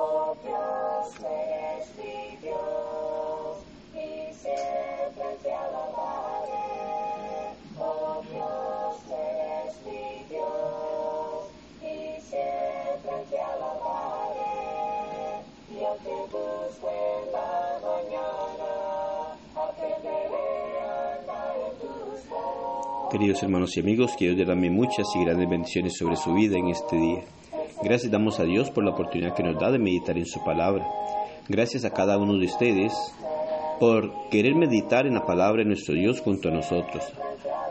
Oh Dios, eres mi Dios, y siempre te alabaré. Oh Dios, eres mi Dios, y siempre te alabaré. Yo te busco en la mañana, aprenderé a andar en tus. Queridos hermanos y amigos, que Dios derrame muchas y grandes bendiciones sobre su vida en este día. Gracias damos a Dios por la oportunidad que nos da de meditar en su palabra. Gracias a cada uno de ustedes por querer meditar en la palabra de nuestro Dios junto a nosotros.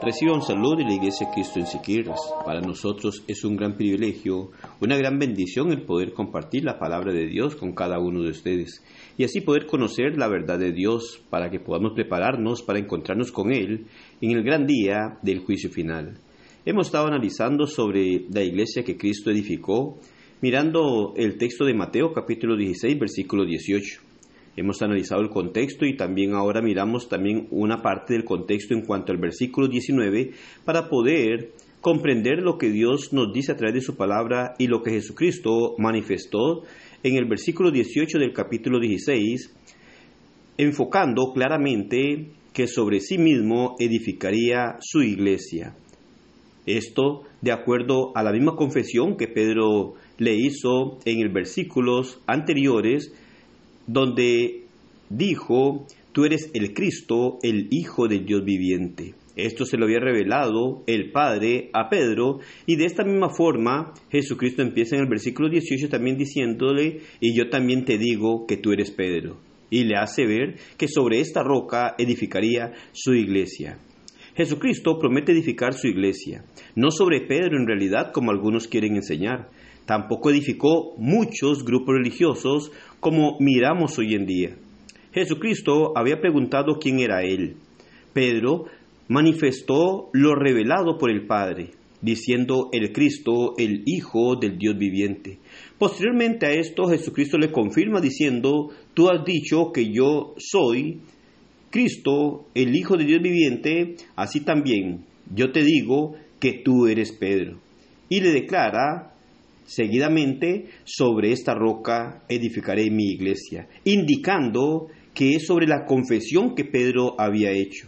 Reciba un saludo de la Iglesia Cristo en Siquirres. Para nosotros es un gran privilegio, una gran bendición el poder compartir la palabra de Dios con cada uno de ustedes y así poder conocer la verdad de Dios para que podamos prepararnos para encontrarnos con Él en el gran día del juicio final. Hemos estado analizando sobre la iglesia que Cristo edificó, mirando el texto de Mateo capítulo 16, versículo 18. Hemos analizado el contexto y también ahora miramos también una parte del contexto en cuanto al versículo 19 para poder comprender lo que Dios nos dice a través de su palabra y lo que Jesucristo manifestó en el versículo 18 del capítulo 16, enfocando claramente que sobre sí mismo edificaría su iglesia. Esto de acuerdo a la misma confesión que Pedro le hizo en el versículos anteriores, donde dijo, tú eres el Cristo, el Hijo del Dios viviente. Esto se lo había revelado el Padre a Pedro y de esta misma forma Jesucristo empieza en el versículo 18 también diciéndole, y yo también te digo que tú eres Pedro. Y le hace ver que sobre esta roca edificaría su iglesia. Jesucristo promete edificar su iglesia, no sobre Pedro en realidad como algunos quieren enseñar. Tampoco edificó muchos grupos religiosos como miramos hoy en día. Jesucristo había preguntado quién era Él. Pedro manifestó lo revelado por el Padre, diciendo el Cristo, el Hijo del Dios viviente. Posteriormente a esto, Jesucristo le confirma diciendo, tú has dicho que yo soy Cristo, el Hijo de Dios viviente, así también yo te digo que tú eres Pedro. Y le declara seguidamente, sobre esta roca edificaré mi iglesia, indicando que es sobre la confesión que Pedro había hecho.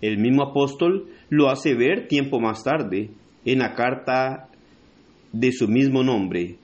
El mismo apóstol lo hace ver tiempo más tarde, en la carta de su mismo nombre.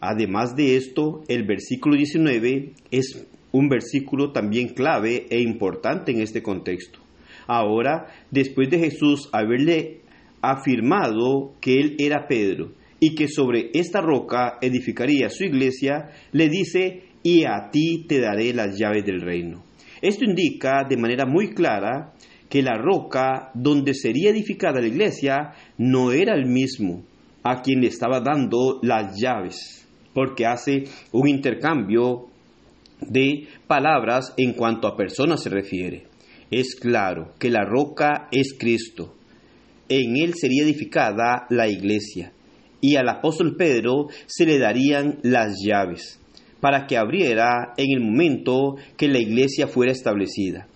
Además de esto, el versículo 19 es un versículo también clave e importante en este contexto. Ahora, después de Jesús haberle afirmado que él era Pedro y que sobre esta roca edificaría su iglesia, le dice, y a ti te daré las llaves del reino. Esto indica de manera muy clara que la roca donde sería edificada la iglesia no era el mismo a quien le estaba dando las llaves, porque hace un intercambio de palabras en cuanto a personas se refiere. Es claro que la roca es Cristo. En él sería edificada la iglesia y al apóstol Pedro se le darían las llaves para que abriera en el momento que la iglesia fuera establecida.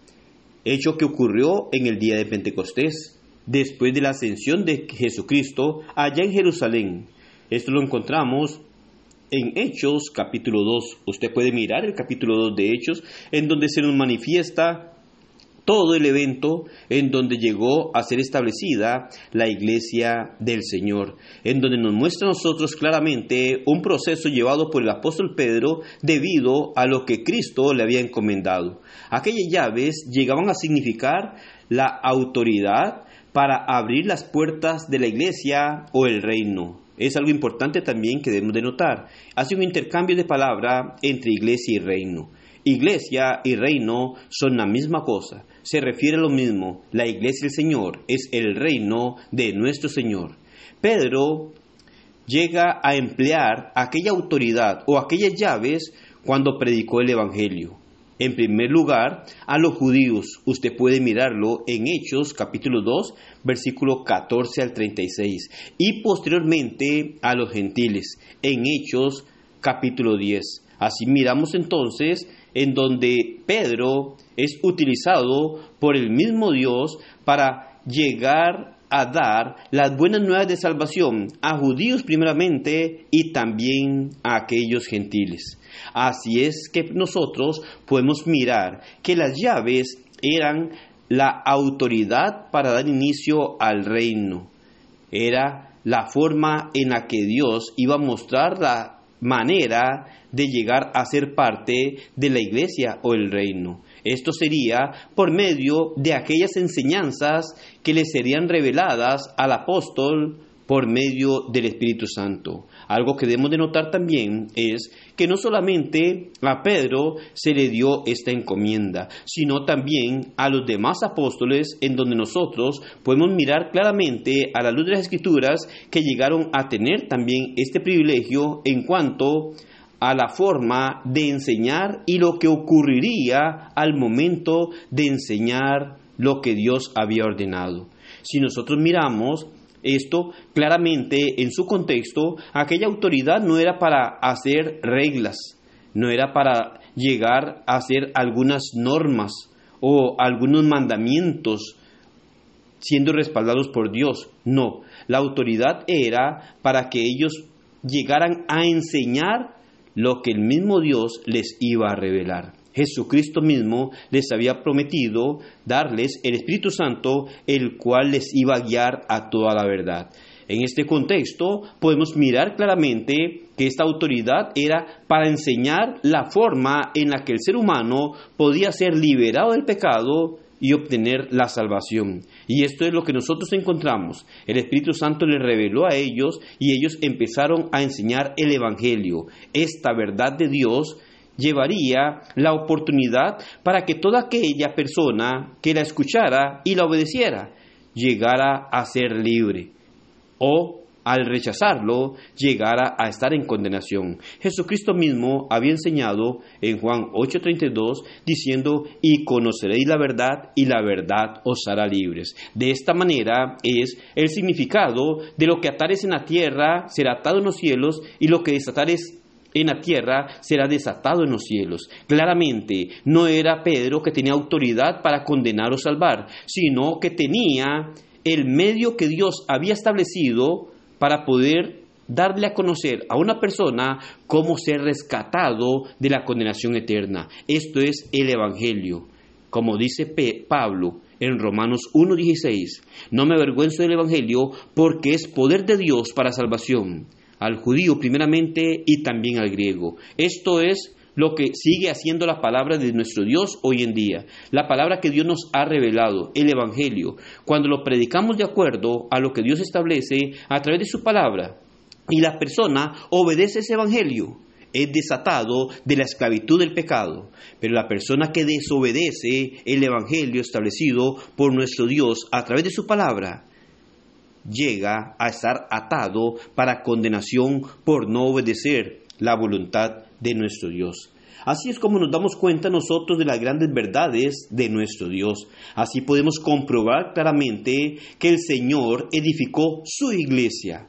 Hecho que ocurrió en el día de Pentecostés, después de la ascensión de Jesucristo allá en Jerusalén. Esto lo encontramos en Hechos capítulo 2. Usted puede mirar el capítulo 2 de Hechos, en donde se nos manifiesta todo el evento en donde llegó a ser establecida la iglesia del Señor, en donde nos muestra a nosotros claramente un proceso llevado por el apóstol Pedro debido a lo que Cristo le había encomendado. Aquellas llaves llegaban a significar la autoridad para abrir las puertas de la iglesia o el reino. Es algo importante también que debemos de notar. Hace un intercambio de palabra entre iglesia y reino. Iglesia y reino son la misma cosa, se refiere a lo mismo. La iglesia del Señor es el reino de nuestro Señor. Pedro llega a emplear aquella autoridad o aquellas llaves cuando predicó el Evangelio. En primer lugar, a los judíos. Usted puede mirarlo en Hechos capítulo 2, versículo 14 al 36. Y posteriormente a los gentiles, en Hechos capítulo 10. Así miramos entonces en donde Pedro es utilizado por el mismo Dios para llegar a dar las buenas nuevas de salvación a judíos primeramente y también a aquellos gentiles. Así es que nosotros podemos mirar que las llaves eran la autoridad para dar inicio al reino. Era la forma en la que Dios iba a mostrar la manera de llegar a ser parte de la iglesia o el reino. Esto sería por medio de aquellas enseñanzas que le serían reveladas al apóstol por medio del Espíritu Santo. Algo que debemos de notar también es que no solamente a Pedro se le dio esta encomienda, sino también a los demás apóstoles en donde nosotros podemos mirar claramente a la luz de las escrituras que llegaron a tener también este privilegio en cuanto a la forma de enseñar y lo que ocurriría al momento de enseñar lo que Dios había ordenado. Si nosotros miramos esto claramente en su contexto, aquella autoridad no era para hacer reglas, no era para llegar a hacer algunas normas o algunos mandamientos siendo respaldados por Dios. No, la autoridad era para que ellos llegaran a enseñar lo que el mismo Dios les iba a revelar. Jesucristo mismo les había prometido darles el Espíritu Santo, el cual les iba a guiar a toda la verdad. En este contexto podemos mirar claramente que esta autoridad era para enseñar la forma en la que el ser humano podía ser liberado del pecado y obtener la salvación. Y esto es lo que nosotros encontramos. El Espíritu Santo les reveló a ellos y ellos empezaron a enseñar el Evangelio. Esta verdad de Dios llevaría la oportunidad para que toda aquella persona que la escuchara y la obedeciera llegara a ser libre o al rechazarlo llegara a estar en condenación. Jesucristo mismo había enseñado en Juan 8:32 diciendo, y conoceréis la verdad y la verdad os hará libres. De esta manera es el significado de lo que atares en la tierra será atado en los cielos y lo que desatares en la tierra será desatado en los cielos. Claramente no era Pedro que tenía autoridad para condenar o salvar, sino que tenía el medio que Dios había establecido para poder darle a conocer a una persona cómo ser rescatado de la condenación eterna. Esto es el Evangelio. Como dice Pablo en Romanos 1.16, no me avergüenzo del Evangelio porque es poder de Dios para salvación, al judío primeramente y también al griego. Esto es lo que sigue haciendo la palabra de nuestro Dios hoy en día, la palabra que Dios nos ha revelado, el Evangelio, cuando lo predicamos de acuerdo a lo que Dios establece a través de su palabra, y la persona obedece ese Evangelio, es desatado de la esclavitud del pecado. Pero la persona que desobedece el Evangelio establecido por nuestro Dios a través de su palabra, llega a estar atado para condenación por no obedecer la voluntad de nuestro Dios. Así es como nos damos cuenta nosotros de las grandes verdades de nuestro Dios. Así podemos comprobar claramente que el Señor edificó su iglesia.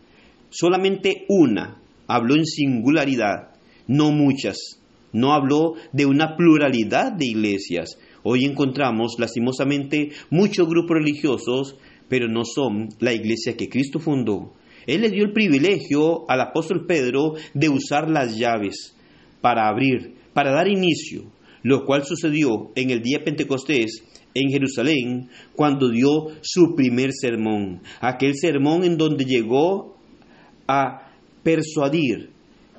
Solamente una habló en singularidad, no muchas. No habló de una pluralidad de iglesias. Hoy encontramos lastimosamente muchos grupos religiosos, pero no son la iglesia que Cristo fundó. Él le dio el privilegio al apóstol Pedro de usar las llaves para abrir, para dar inicio, lo cual sucedió en el día Pentecostés en Jerusalén cuando dio su primer sermón, aquel sermón en donde llegó a persuadir,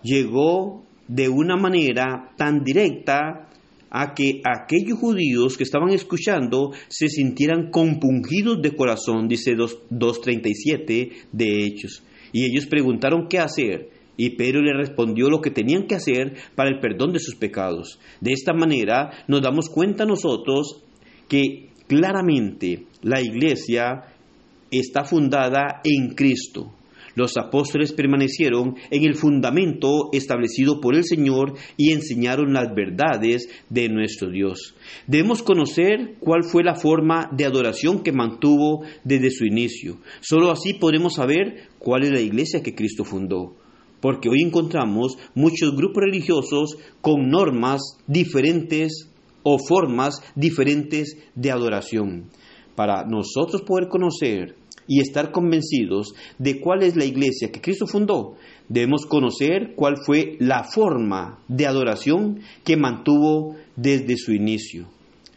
llegó de una manera tan directa a que aquellos judíos que estaban escuchando se sintieran compungidos de corazón, dice 2.37 de Hechos. Y ellos preguntaron qué hacer. Y Pedro le respondió lo que tenían que hacer para el perdón de sus pecados. De esta manera nos damos cuenta nosotros que claramente la iglesia está fundada en Cristo. Los apóstoles permanecieron en el fundamento establecido por el Señor y enseñaron las verdades de nuestro Dios. Debemos conocer cuál fue la forma de adoración que mantuvo desde su inicio. Solo así podremos saber cuál es la iglesia que Cristo fundó porque hoy encontramos muchos grupos religiosos con normas diferentes o formas diferentes de adoración. Para nosotros poder conocer y estar convencidos de cuál es la iglesia que Cristo fundó, debemos conocer cuál fue la forma de adoración que mantuvo desde su inicio.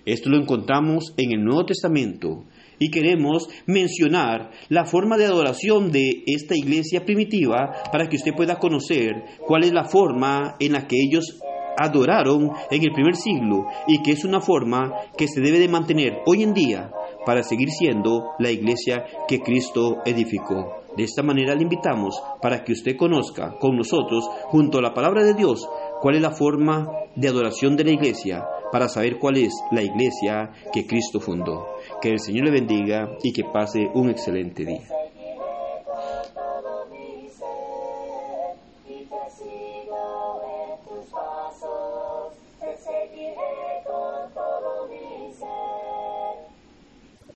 Esto lo encontramos en el Nuevo Testamento y queremos mencionar la forma de adoración de esta iglesia primitiva para que usted pueda conocer cuál es la forma en la que ellos adoraron en el primer siglo y que es una forma que se debe de mantener hoy en día para seguir siendo la iglesia que Cristo edificó. De esta manera le invitamos para que usted conozca con nosotros, junto a la palabra de Dios, cuál es la forma de adoración de la iglesia, para saber cuál es la iglesia que Cristo fundó. Que el Señor le bendiga y que pase un excelente día.